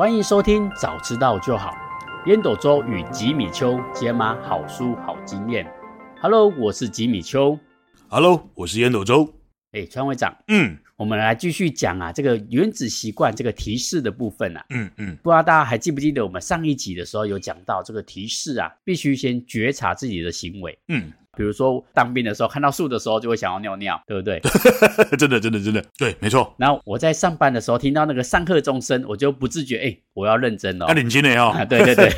欢迎收听，早知道就好。烟斗周与吉米秋解码好书好经验。Hello，我是吉米秋。Hello，我是烟斗周。哎，川会长，嗯，我们来继续讲啊，这个原子习惯这个提示的部分啊，嗯嗯，不知道大家还记不记得我们上一集的时候有讲到这个提示啊，必须先觉察自己的行为，嗯。比如说当兵的时候，看到树的时候就会想要尿尿，对不对？真的，真的，真的，对，没错。然后我在上班的时候听到那个上课钟声，我就不自觉，哎，我要认真了。要领巾了哦。对对对，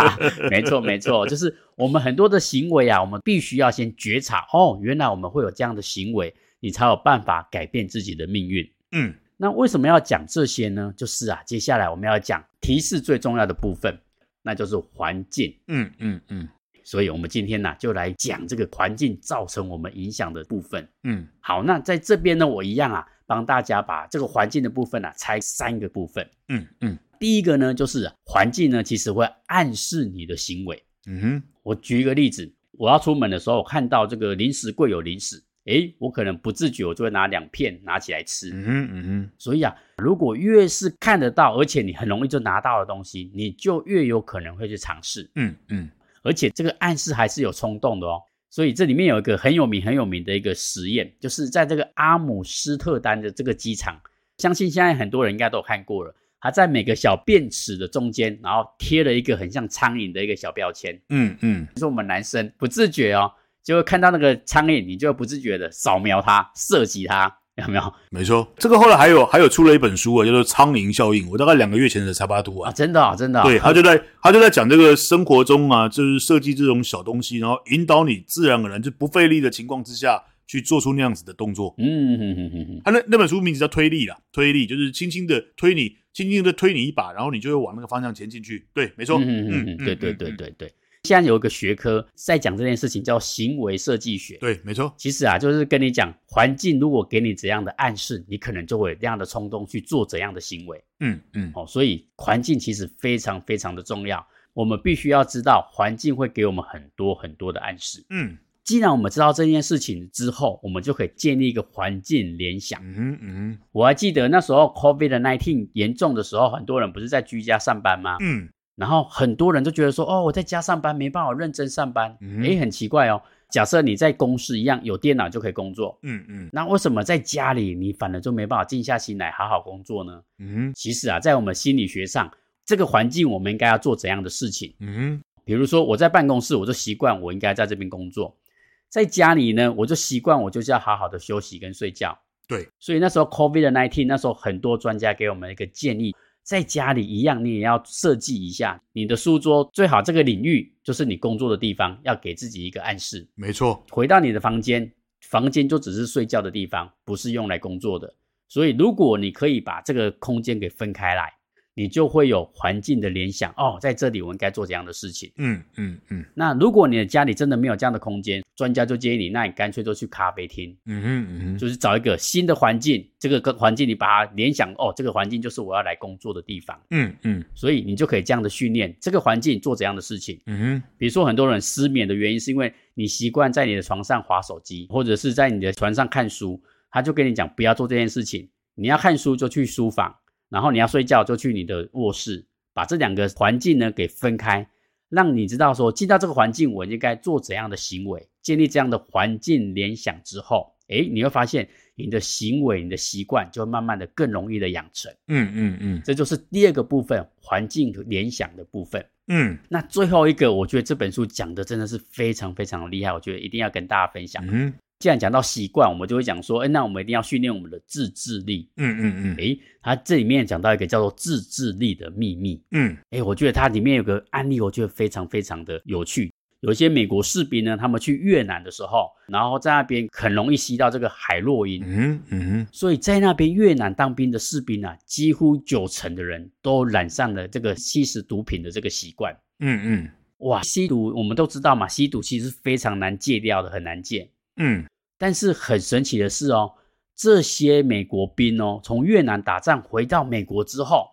没错没错，就是我们很多的行为啊，我们必须要先觉察，哦，原来我们会有这样的行为，你才有办法改变自己的命运。嗯，那为什么要讲这些呢？就是啊，接下来我们要讲提示最重要的部分，那就是环境。嗯嗯嗯。所以，我们今天呢、啊，就来讲这个环境造成我们影响的部分。嗯，好，那在这边呢，我一样啊，帮大家把这个环境的部分啊，拆三个部分。嗯嗯，第一个呢，就是环境呢，其实会暗示你的行为。嗯哼，我举一个例子，我要出门的时候，我看到这个零食柜有零食，诶，我可能不自觉，我就会拿两片拿起来吃。嗯哼嗯哼，所以啊，如果越是看得到，而且你很容易就拿到的东西，你就越有可能会去尝试。嗯嗯。而且这个暗示还是有冲动的哦，所以这里面有一个很有名、很有名的一个实验，就是在这个阿姆斯特丹的这个机场，相信现在很多人应该都有看过了。他在每个小便池的中间，然后贴了一个很像苍蝇的一个小标签。嗯嗯，就是我们男生不自觉哦，就会看到那个苍蝇，你就会不自觉的扫描它、射击它。有没有？没错，这个后来还有还有出了一本书啊，叫做《苍蝇效应》。我大概两个月前才把它读完。啊，真的啊，真的啊。对，他就在他就在讲这个生活中啊，就是设计这种小东西，然后引导你自然而然就不费力的情况之下去做出那样子的动作。嗯哼哼哼哼。他那那本书名字叫推力啦，推力就是轻轻的推你，轻轻的推你一把，然后你就会往那个方向前进去。对，没错。嗯嗯嗯，对对对对对。现在有一个学科在讲这件事情，叫行为设计学。对，没错。其实啊，就是跟你讲，环境如果给你怎样的暗示，你可能就会有这样的冲动去做怎样的行为。嗯嗯。哦，所以环境其实非常非常的重要。我们必须要知道，环境会给我们很多很多的暗示。嗯。既然我们知道这件事情之后，我们就可以建立一个环境联想。嗯嗯。我还记得那时候 COVID-19 严重的时候，很多人不是在居家上班吗？嗯。然后很多人都觉得说，哦，我在家上班没办法认真上班，嗯，诶，很奇怪哦。假设你在公司一样有电脑就可以工作，嗯嗯，那为什么在家里你反而就没办法静下心来好好工作呢？嗯，其实啊，在我们心理学上，这个环境我们应该要做怎样的事情？嗯，比如说我在办公室，我就习惯我应该在这边工作；在家里呢，我就习惯我就是要好好的休息跟睡觉。对，所以那时候 COVID-19 那时候很多专家给我们一个建议。在家里一样，你也要设计一下你的书桌，最好这个领域就是你工作的地方，要给自己一个暗示。没错，回到你的房间，房间就只是睡觉的地方，不是用来工作的。所以，如果你可以把这个空间给分开来。你就会有环境的联想哦，在这里我应该做怎样的事情。嗯嗯嗯。那如果你的家里真的没有这样的空间，专家就建议你，那你干脆就去咖啡厅。嗯哼嗯哼，就是找一个新的环境，这个跟环境你把它联想哦，这个环境就是我要来工作的地方。嗯嗯。所以你就可以这样的训练这个环境做怎样的事情。嗯哼。比如说很多人失眠的原因是因为你习惯在你的床上划手机，或者是在你的床上看书，他就跟你讲不要做这件事情，你要看书就去书房，然后你要睡觉就去你的卧室。把这两个环境呢给分开，让你知道说进到这个环境，我应该做怎样的行为，建立这样的环境联想之后，诶，你会发现你的行为、你的习惯就会慢慢的更容易的养成。嗯嗯嗯，这就是第二个部分，环境联想的部分。嗯，那最后一个，我觉得这本书讲的真的是非常非常的厉害，我觉得一定要跟大家分享。嗯。既然讲到习惯，我们就会讲说，哎，那我们一定要训练我们的自制力。嗯嗯嗯。哎，他这里面讲到一个叫做自制力的秘密。嗯。哎，我觉得它里面有个案例，我觉得非常非常的有趣。有一些美国士兵呢，他们去越南的时候，然后在那边很容易吸到这个海洛因。嗯嗯。所以在那边越南当兵的士兵啊，几乎九成的人都染上了这个吸食毒品的这个习惯。嗯嗯。哇，吸毒我们都知道嘛，吸毒其实是非常难戒掉的，很难戒。嗯。但是很神奇的是哦，这些美国兵哦，从越南打仗回到美国之后，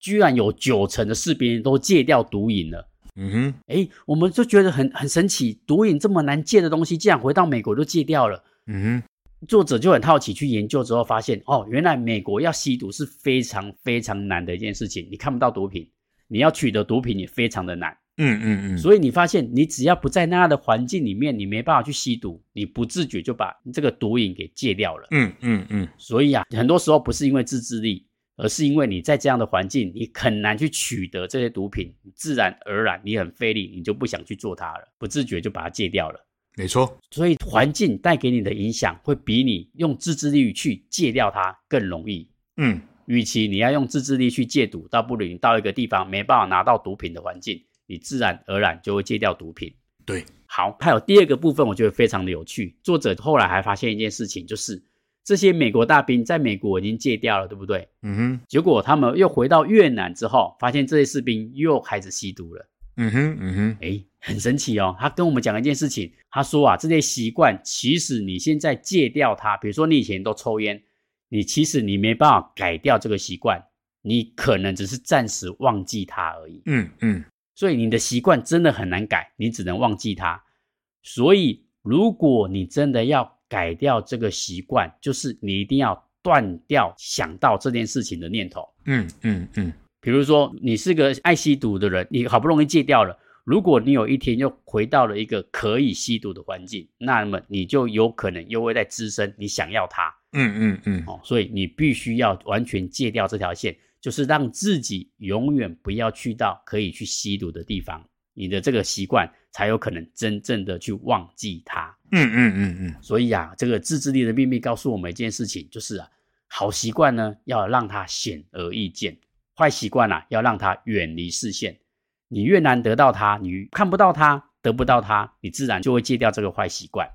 居然有九成的士兵都戒掉毒瘾了。嗯哼，诶，我们就觉得很很神奇，毒瘾这么难戒的东西，竟然回到美国就戒掉了。嗯哼，作者就很好奇去研究之后发现，哦，原来美国要吸毒是非常非常难的一件事情。你看不到毒品，你要取得毒品也非常的难。嗯嗯嗯。所以你发现，你只要不在那样的环境里面，你没办法去吸毒，你不自觉就把这个毒瘾给戒掉了。嗯嗯嗯。所以啊，很多时候不是因为自制力，而是因为你在这样的环境，你很难去取得这些毒品，自然而然你很费力，你就不想去做它了，不自觉就把它戒掉了。没错，所以环境带给你的影响会比你用自制力去戒掉它更容易。嗯，与其你要用自制力去戒毒，倒不如你到一个地方没办法拿到毒品的环境，你自然而然就会戒掉毒品。对，好，还有第二个部分，我觉得非常的有趣。作者后来还发现一件事情，就是这些美国大兵在美国已经戒掉了，对不对？嗯哼。结果他们又回到越南之后，发现这些士兵又开始吸毒了。嗯哼，嗯哼，诶很神奇哦，他跟我们讲一件事情，他说啊，这些习惯其实你现在戒掉它，比如说你以前都抽烟，你其实你没办法改掉这个习惯，你可能只是暂时忘记它而已。嗯嗯，所以你的习惯真的很难改，你只能忘记它。所以如果你真的要改掉这个习惯，就是你一定要断掉想到这件事情的念头。嗯嗯嗯，比如说你是个爱吸毒的人，你好不容易戒掉了。如果你有一天又回到了一个可以吸毒的环境，那么你就有可能又会在滋生你想要它。嗯嗯嗯。哦，所以你必须要完全戒掉这条线，就是让自己永远不要去到可以去吸毒的地方，你的这个习惯才有可能真正的去忘记它。嗯嗯嗯嗯。所以啊，这个自制力的秘密告诉我们一件事情，就是啊，好习惯呢要让它显而易见，坏习惯啊要让它远离视线。你越难得到它，你看不到它，得不到它，你自然就会戒掉这个坏习惯。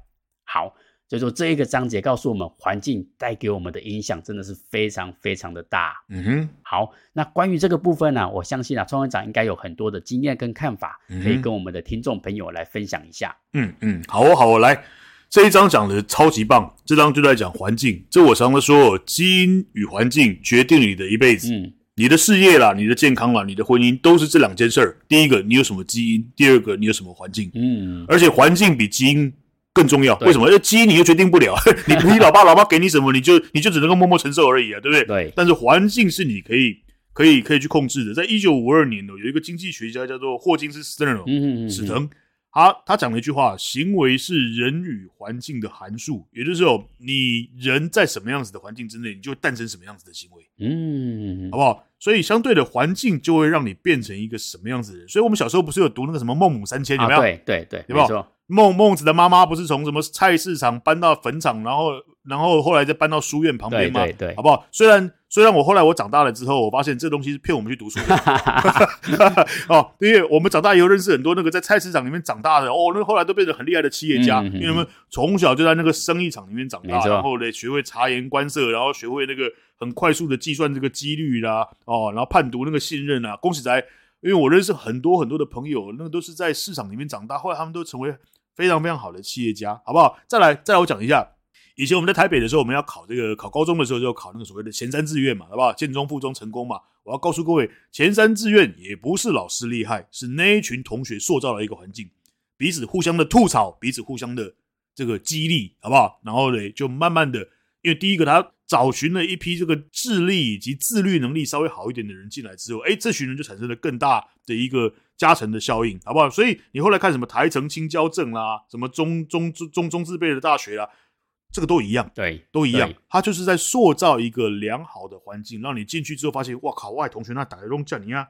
好，所以说这一个章节告诉我们，环境带给我们的影响真的是非常非常的大。嗯哼，好，那关于这个部分呢、啊，我相信啊，创会长应该有很多的经验跟看法，可以跟我们的听众朋友来分享一下。嗯嗯，好哦好哦，来这一章讲的超级棒，这章就在讲环境。这我常常说，基因与环境决定你的一辈子。嗯。你的事业啦，你的健康啦，你的婚姻都是这两件事儿。第一个，你有什么基因；第二个，你有什么环境。嗯，而且环境比基因更重要。为什么？因为基因你又决定不了，你你老爸老妈给你什么，你就你就只能够默默承受而已啊，对不对？对。但是环境是你可以可以可以去控制的。在一九五二年呢，有一个经济学家叫做霍金斯·史滕，嗯嗯，史滕。他他讲了一句话：行为是人与环境的函数，也就是说，你人在什么样子的环境之内，你就会诞生什么样子的行为，嗯，好不好？所以相对的环境就会让你变成一个什么样子的人。所以我们小时候不是有读那个什么《孟母三迁》，有没有？对对对，有没有？孟孟子的妈妈不是从什么菜市场搬到坟场，然后然后后来再搬到书院旁边吗？对对，好不好？虽然。虽然我后来我长大了之后，我发现这东西是骗我们去读书的 哦，因为我们长大以后认识很多那个在菜市场里面长大的哦，那后来都变成很厉害的企业家，嗯、因为他们从小就在那个生意场里面长大，然后呢学会察言观色，然后学会那个很快速的计算这个几率啦，哦，然后判读那个信任啊。恭喜仔，因为我认识很多很多的朋友，那个都是在市场里面长大，后来他们都成为非常非常好的企业家，好不好？再来再来，我讲一下。以前我们在台北的时候，我们要考这个考高中的时候，就考那个所谓的前三志愿嘛，好不好？建中、附中、成功嘛。我要告诉各位，前三志愿也不是老师厉害，是那一群同学塑造了一个环境，彼此互相的吐槽，彼此互相的这个激励，好不好？然后呢，就慢慢的，因为第一个他找寻了一批这个智力以及自律能力稍微好一点的人进来之后，哎，这群人就产生了更大的一个加成的效应，好不好？所以你后来看什么台城青交正啦，什么中中中中中字辈的大学啦。这个都一样，对，都一样。他就是在塑造一个良好的环境，让你进去之后发现，哇靠，外同学那打得拢叫你啊，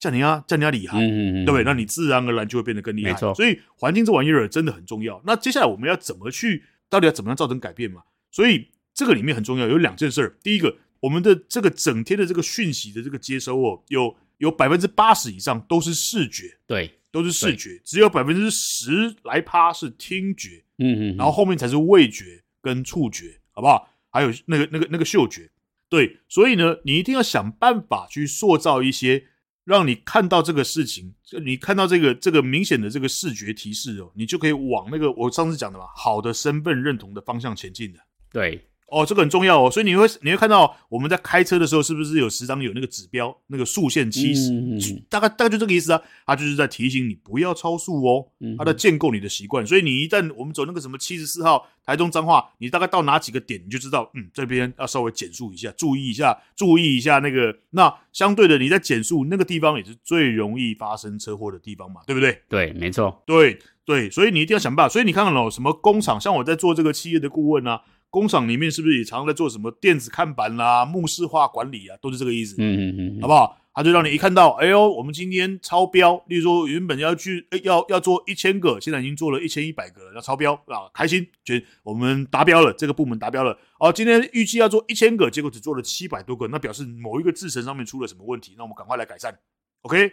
叫你啊，叫你啊厉害，嗯嗯嗯，对不对？那你自然而然就会变得更厉害。没错，所以环境这玩意儿真的很重要。那接下来我们要怎么去，到底要怎么样造成改变嘛？所以这个里面很重要，有两件事儿。第一个，我们的这个整天的这个讯息的这个接收哦，有有百分之八十以上都是视觉，对，都是视觉，只有百分之十来趴是听觉，嗯嗯，然后后面才是味觉。跟触觉，好不好？还有那个、那个、那个嗅觉，对，所以呢，你一定要想办法去塑造一些，让你看到这个事情，你看到这个这个明显的这个视觉提示哦，你就可以往那个我上次讲的嘛，好的身份认同的方向前进的。对，哦，这个很重要哦，所以你会你会看到我们在开车的时候，是不是有时常有那个指标，那个速限七十，嗯嗯，大概大概就这个意思啊，它就是在提醒你不要超速哦，它在建构你的习惯，所以你一旦我们走那个什么七十四号台中彰化，你大概到哪几个点，你就知道，嗯，这边要稍微减速一下，注意一下，注意一下那个，那相对的你在减速那个地方也是最容易发生车祸的地方嘛，对不对？对，没错，对对，所以你一定要想办法，所以你看看哦，什么工厂，像我在做这个企业的顾问啊。工厂里面是不是也常常在做什么电子看板啦、啊、目视化管理啊，都是这个意思，嗯嗯嗯，好不好？他就让你一看到，哎呦，我们今天超标，例如说原本要去，哎，要要做一千个，现在已经做了一千一百个了，要超标啊，开心，觉得我们达标了，这个部门达标了。哦，今天预计要做一千个，结果只做了七百多个，那表示某一个制程上面出了什么问题，那我们赶快来改善。OK，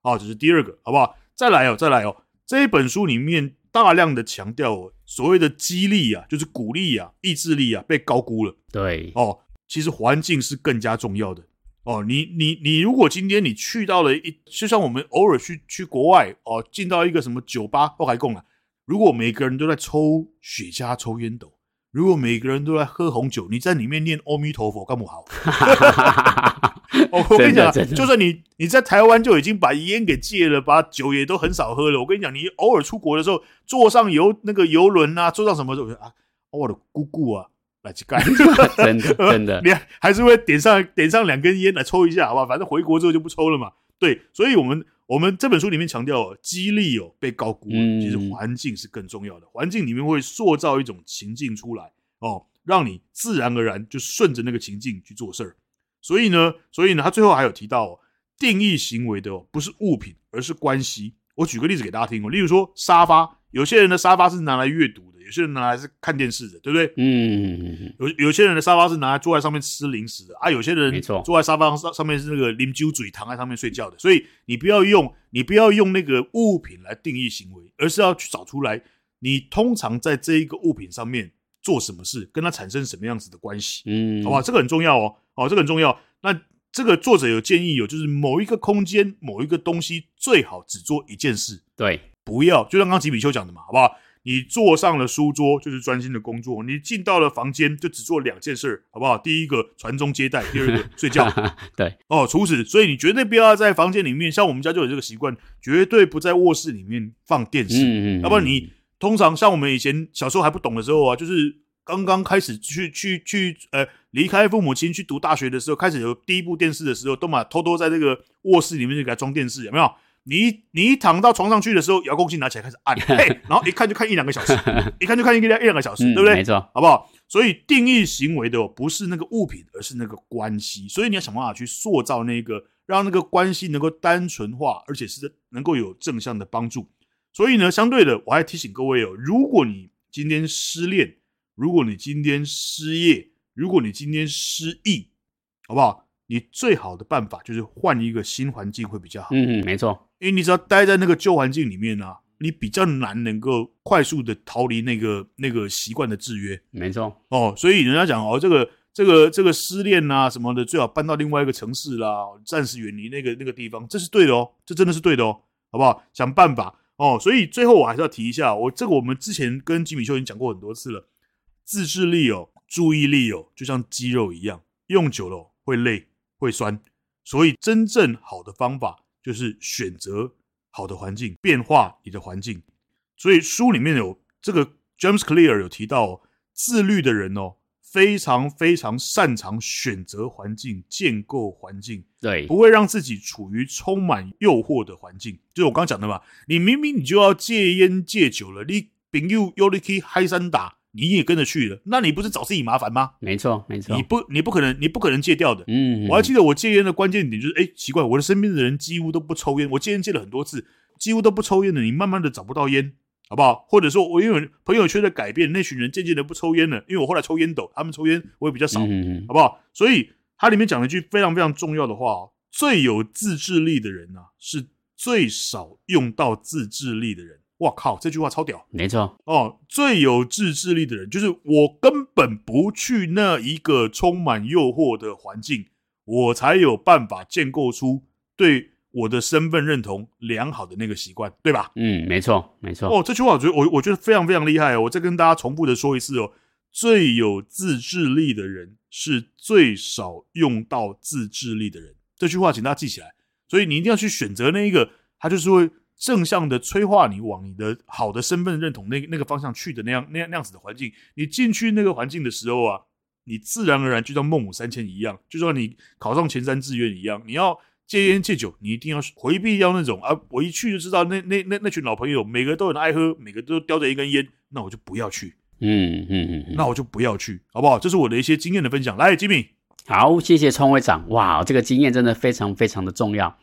好，这是第二个，好不好？再来哦，再来哦，这一本书里面。大量的强调所谓的激励啊，就是鼓励啊，意志力啊，被高估了。对哦，其实环境是更加重要的哦。你你你，如果今天你去到了一，就像我们偶尔去去国外哦，进到一个什么酒吧或海贡啊，如果每个人都在抽雪茄、抽烟斗。如果每个人都在喝红酒，你在里面念阿弥陀佛干不好？我跟你讲，就算你你在台湾就已经把烟给戒了，把酒也都很少喝了。我跟你讲，你偶尔出国的时候，坐上游那个游轮啊，坐上什么时候啊？我的姑姑啊，来去干，真的 真的，你还是会点上点上两根烟来抽一下，好吧？反正回国之后就不抽了嘛。对，所以我们。我们这本书里面强调，激励哦被高估了，其实环境是更重要的。环境里面会塑造一种情境出来哦，让你自然而然就顺着那个情境去做事儿。所以呢，所以呢，他最后还有提到哦，定义行为的哦不是物品，而是关系。我举个例子给大家听哦，例如说沙发，有些人的沙发是拿来阅读的。有些人拿来是看电视的，对不对？嗯，有有些人的沙发是拿来坐在上面吃零食的啊，有些人坐在沙发上上面是那个啉酒嘴躺在上面睡觉的。所以你不要用你不要用那个物品来定义行为，而是要去找出来你通常在这一个物品上面做什么事，跟他产生什么样子的关系。嗯，好吧，这个很重要哦。好，这个很重要。那这个作者有建议有，就是某一个空间某一个东西最好只做一件事。对，不要就像刚刚吉比丘讲的嘛，好不好？你坐上了书桌，就是专心的工作；你进到了房间，就只做两件事，好不好？第一个传宗接代，第二个 睡觉。对哦，除此，所以你绝对不要在房间里面，像我们家就有这个习惯，绝对不在卧室里面放电视。嗯嗯。要不然你通常像我们以前小时候还不懂的时候啊，就是刚刚开始去去去呃离开父母亲去读大学的时候，开始有第一部电视的时候，都嘛偷偷在这个卧室里面就给他装电视，有没有？你一你一躺到床上去的时候，遥控器拿起来开始按，嘿，然后一看就看一两个小时，一看就看一个一两个小时，对不对？没错，好不好？所以定义行为的不是那个物品，而是那个关系。所以你要想办法去塑造那个，让那个关系能够单纯化，而且是能够有正向的帮助。所以呢，相对的，我还提醒各位哦，如果你今天失恋，如果你今天失业，如果你今天失忆，好不好？你最好的办法就是换一个新环境会比较好。嗯嗯，没错。因为你只要待在那个旧环境里面啊，你比较难能够快速的逃离那个那个习惯的制约。没错。哦，所以人家讲哦，这个这个这个失恋啊什么的，最好搬到另外一个城市啦，暂时远离那个那个地方，这是对的哦，这真的是对的哦，好不好？想办法哦。所以最后我还是要提一下，我这个我们之前跟吉米邱已经讲过很多次了，自制力哦，注意力哦，就像肌肉一样，用久了会累。会酸，所以真正好的方法就是选择好的环境，变化你的环境。所以书里面有这个 James Clear 有提到，自律的人哦，非常非常擅长选择环境、建构环境，对，不会让自己处于充满诱惑的环境。就是我刚刚讲的嘛，你明明你就要戒烟戒酒了，你朋友约你去嗨三打。你也跟着去了，那你不是找自己麻烦吗？没错，没错，你不，你不可能，你不可能戒掉的。嗯，我还记得我戒烟的关键点就是，哎，奇怪，我的身边的人几乎都不抽烟，我戒烟戒了很多次，几乎都不抽烟的，你慢慢的找不到烟，好不好？或者说，我因为朋友圈的改变，那群人渐渐的不抽烟了，因为我后来抽烟斗，他们抽烟我也比较少，嗯，好不好？所以它里面讲了一句非常非常重要的话，最有自制力的人啊，是最少用到自制力的人。哇靠！这句话超屌，没错哦。最有自制力的人，就是我根本不去那一个充满诱惑的环境，我才有办法建构出对我的身份认同良好的那个习惯，对吧？嗯，没错，没错。哦，这句话我觉得我我觉得非常非常厉害哦。我再跟大家重复的说一次哦，最有自制力的人是最少用到自制力的人。这句话请大家记起来。所以你一定要去选择那一个，它就是会正向的催化你往你的好的身份认同那那个方向去的那样那样那样子的环境。你进去那个环境的时候啊，你自然而然就像孟母三迁一样，就像你考上前三志愿一样，你要戒烟戒酒，你一定要回避掉那种啊，我一去就知道那那那那群老朋友每个都很爱喝，每个都叼着一根烟，那我就不要去。嗯嗯嗯，那我就不要去，好不好？这是我的一些经验的分享。来，吉米。好，谢谢聪会长。哇，这个经验真的非常非常的重要。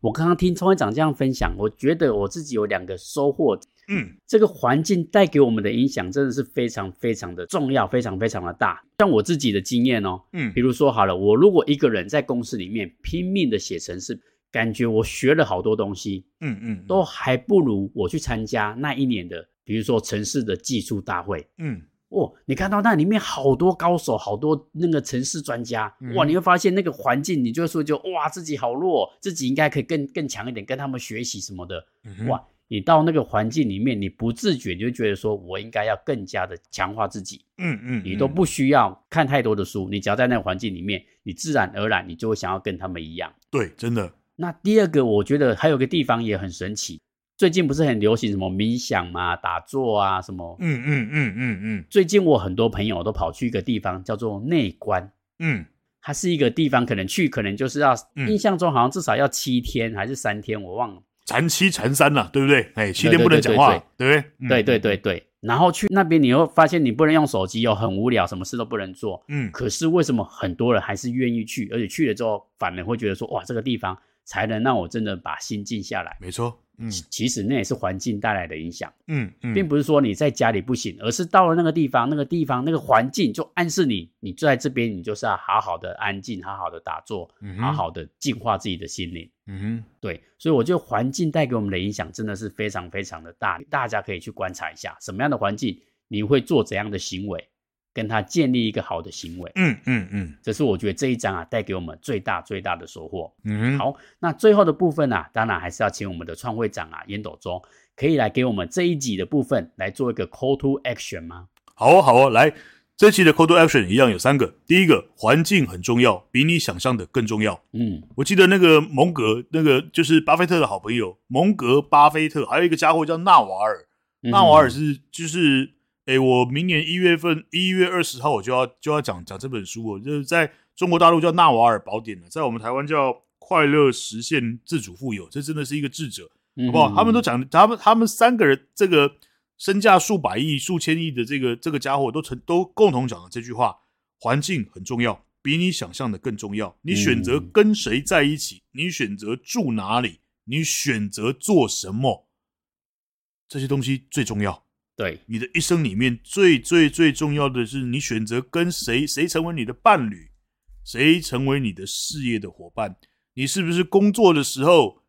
我刚刚听聪会长这样分享，我觉得我自己有两个收获。嗯，这个环境带给我们的影响真的是非常非常的重要，非常非常的大。像我自己的经验哦，嗯，比如说好了，我如果一个人在公司里面拼命的写程式，感觉我学了好多东西，嗯嗯，都还不如我去参加那一年的，比如说城市的技术大会，嗯。哦，你看到那里面好多高手，好多那个城市专家，嗯、哇！你会发现那个环境，你就说就哇，自己好弱，自己应该可以更更强一点，跟他们学习什么的。嗯、哇！你到那个环境里面，你不自觉你就觉得说我应该要更加的强化自己。嗯嗯，你都不需要看太多的书，你只要在那个环境里面，你自然而然你就会想要跟他们一样。对，真的。那第二个，我觉得还有个地方也很神奇。最近不是很流行什么冥想嘛、打坐啊什么？嗯嗯嗯嗯嗯。最近我很多朋友都跑去一个地方叫做内观。嗯，它是一个地方，可能去可能就是要，嗯、印象中好像至少要七天还是三天，我忘了。禅七禅三了，对不对？哎，七天不能讲话，对不对？对对对对。然后去那边你会发现你不能用手机，又很无聊，什么事都不能做。嗯。可是为什么很多人还是愿意去？而且去了之后，反而会觉得说，哇，这个地方才能让我真的把心静下来。没错。嗯，其实那也是环境带来的影响。嗯嗯，并不是说你在家里不行，而是到了那个地方，那个地方那个环境就暗示你，你就在这边，你就是要好好的安静，好好的打坐，嗯、好好的净化自己的心灵。嗯哼，对，所以我觉得环境带给我们的影响真的是非常非常的大，大家可以去观察一下，什么样的环境你会做怎样的行为。跟他建立一个好的行为，嗯嗯嗯，这是我觉得这一章啊带给我们最大最大的收获。嗯，好，那最后的部分啊，当然还是要请我们的创会长啊，烟斗中可以来给我们这一集的部分来做一个 call to action 吗？好哦，好哦，来，这期的 call to action 一样有三个，第一个环境很重要，比你想象的更重要。嗯，我记得那个蒙格，那个就是巴菲特的好朋友蒙格巴菲特，还有一个家伙叫纳瓦尔，纳瓦尔是就是。哎，我明年一月份一月二十号我就要就要讲讲这本书哦，就是在中国大陆叫《纳瓦尔宝典》的，在我们台湾叫《快乐实现自主富有》，这真的是一个智者，好不好？他们都讲，他们他们三个人这个身价数百亿、数千亿的这个这个家伙都成都共同讲了这句话：环境很重要，比你想象的更重要。你选择跟谁在一起，你选择住哪里，你选择做什么，这些东西最重要。对，你的一生里面最最最重要的是，你选择跟谁，谁成为你的伴侣，谁成为你的事业的伙伴。你是不是工作的时候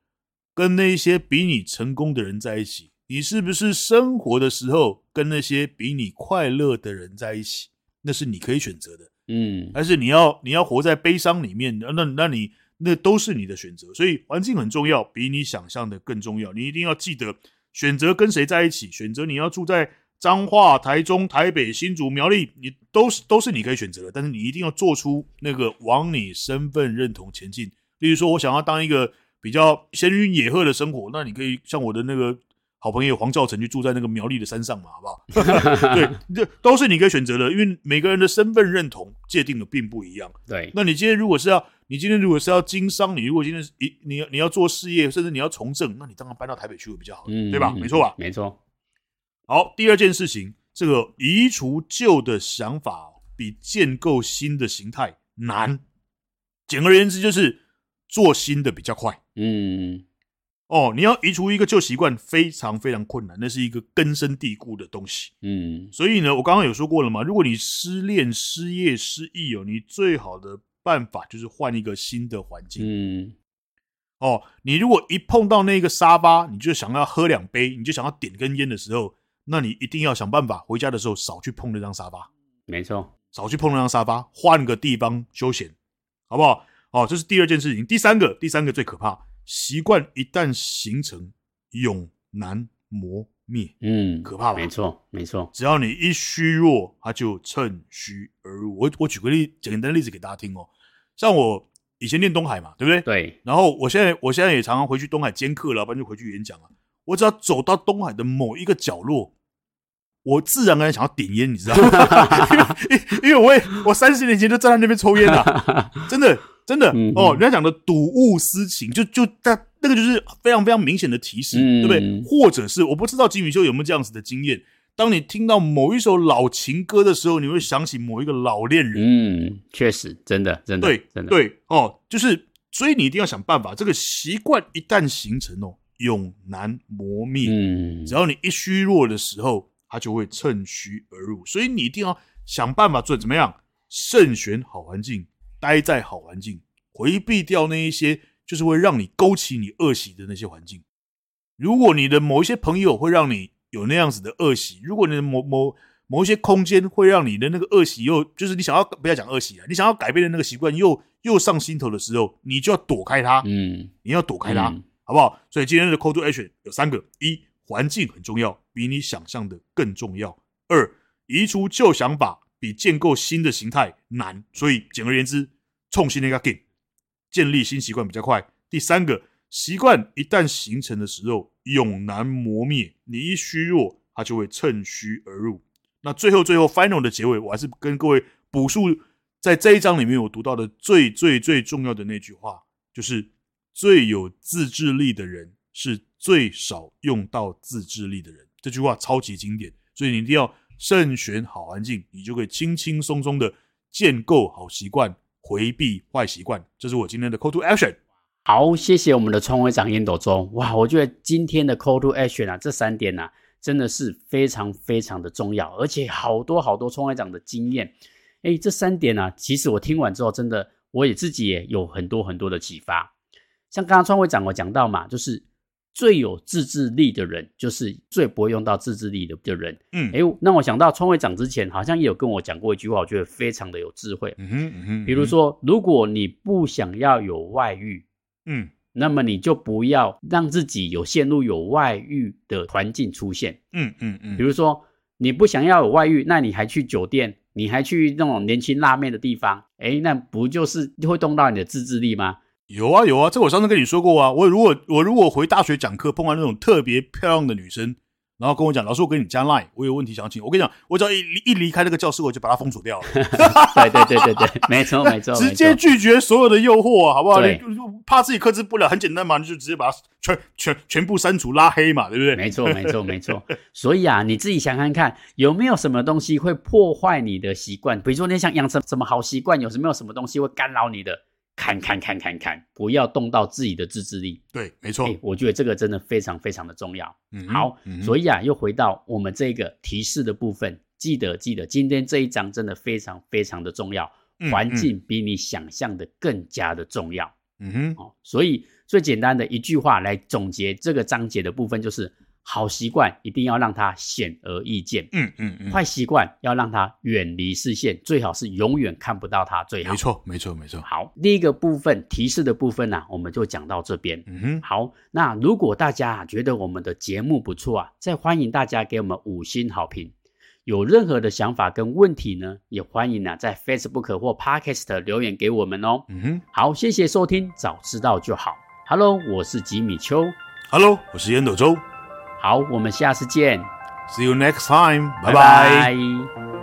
跟那些比你成功的人在一起？你是不是生活的时候跟那些比你快乐的人在一起？那是你可以选择的。嗯，还是你要你要活在悲伤里面？那那你那都是你的选择。所以环境很重要，比你想象的更重要。你一定要记得。选择跟谁在一起，选择你要住在彰化、台中、台北、新竹、苗栗，你都是都是你可以选择的。但是你一定要做出那个往你身份认同前进。例如说，我想要当一个比较闲云野鹤的生活，那你可以像我的那个好朋友黄兆成，就住在那个苗栗的山上嘛，好不好？对，这都是你可以选择的，因为每个人的身份认同界定的并不一样。对，那你今天如果是要。你今天如果是要经商，你如果今天是你你要你要做事业，甚至你要从政，那你当然搬到台北去会比较好，嗯、对吧？没错吧？没错。好，第二件事情，这个移除旧的想法比建构新的形态难。简而言之，就是做新的比较快。嗯。哦，你要移除一个旧习惯，非常非常困难，那是一个根深蒂固的东西。嗯。所以呢，我刚刚有说过了嘛，如果你失恋、失业、失忆哦，你最好的。办法就是换一个新的环境。嗯，哦，你如果一碰到那个沙发，你就想要喝两杯，你就想要点根烟的时候，那你一定要想办法回家的时候少去碰那张沙发。没错，少去碰那张沙发，换个地方休闲，好不好？哦，这是第二件事情。第三个，第三个最可怕，习惯一旦形成，永难磨灭。嗯，可怕吧？没错，没错。只要你一虚弱，他就趁虚而入。我我举个例，简单的例子给大家听哦。像我以前念东海嘛，对不对？对。然后我现在我现在也常常回去东海兼课了，不然就回去演讲了。我只要走到东海的某一个角落。我自然而然想要点烟，你知道吗？因为因为我也我三十年前就站在那边抽烟了，真的真的哦。人家讲的睹物思情，就就那那个就是非常非常明显的提示，对不对？或者是我不知道金宇秀有没有这样子的经验，当你听到某一首老情歌的时候，你会想起某一个老恋人。嗯，确实，真的真的对，真的对哦，就是所以你一定要想办法，这个习惯一旦形成哦，永难磨灭。嗯，只要你一虚弱的时候。他就会趁虚而入，所以你一定要想办法做怎么样，慎选好环境，待在好环境，回避掉那一些就是会让你勾起你恶习的那些环境。如果你的某一些朋友会让你有那样子的恶习，如果你的某某某一些空间会让你的那个恶习又就是你想要不要讲恶习啊，你想要改变的那个习惯又又上心头的时候，你就要躲开它。嗯，你要躲开它，嗯、好不好？所以今天的 call to action 有三个：一。环境很重要，比你想象的更重要。二，移除旧想法比建构新的形态难，所以简而言之，创新那个 game，建立新习惯比较快。第三个，习惯一旦形成的时候，永难磨灭。你一虚弱，它就会趁虚而入。那最后，最后 final 的结尾，我还是跟各位补述，在这一章里面我读到的最最最重要的那句话，就是最有自制力的人是最少用到自制力的人，这句话超级经典，所以你一定要慎选好环境，你就可以轻轻松松的建构好习惯，回避坏习惯。这是我今天的 call to action。好，谢谢我们的创会长烟斗中。哇，我觉得今天的 call to action 啊，这三点啊，真的是非常非常的重要，而且好多好多创会长的经验。诶，这三点啊，其实我听完之后，真的我也自己也有很多很多的启发。像刚刚创会长我讲到嘛，就是。最有自制力的人，就是最不会用到自制力的的人。嗯，哎，那我想到创会长之前好像也有跟我讲过一句话，我觉得非常的有智慧。嗯哼，嗯哼，比如说，如果你不想要有外遇，嗯，那么你就不要让自己有陷入有外遇的环境出现。嗯嗯嗯，比如说你不想要有外遇，那你还去酒店，你还去那种年轻辣妹的地方，哎，那不就是会动到你的自制力吗？有啊有啊，这我上次跟你说过啊。我如果我如果回大学讲课，碰到那种特别漂亮的女生，然后跟我讲，老师我跟你加 line，我有问题想请。我跟你讲，我只要一一离开那个教室，我就把它封锁掉了。对对对对对，没错没错，直接拒绝所有的诱惑啊，好不好？你怕自己克制不了，很简单嘛，你就直接把它全全全部删除拉黑嘛，对不对？没错没错没错。所以啊，你自己想看看有没有什么东西会破坏你的习惯，比如说你想养成什么好习惯，有什么有什么东西会干扰你的。砍砍砍砍砍，不要动到自己的自制力。对，没错。欸，我觉得这个真的非常非常的重要。嗯，好，嗯，所以啊，又回到我们这个提示的部分，记得记得，今天这一章真的非常非常的重要。环境比你想象的更加的重要。嗯哼，哦，所以最简单的一句话来总结这个章节的部分就是。好习惯一定要让它显而易见，嗯嗯嗯。坏习惯要让它远离视线，最好是永远看不到它最好。没错，没错，没错。好，第一个部分提示的部分呢、啊，我们就讲到这边。嗯哼。好，那如果大家觉得我们的节目不错啊，再欢迎大家给我们五星好评。有任何的想法跟问题呢，也欢迎啊在 Facebook 或 Podcast 留言给我们哦。嗯哼。好，谢谢收听，早知道就好。Hello，我是吉米秋。Hello，我是烟斗周。好，我们下次见。See you next time. Bye bye. bye, bye.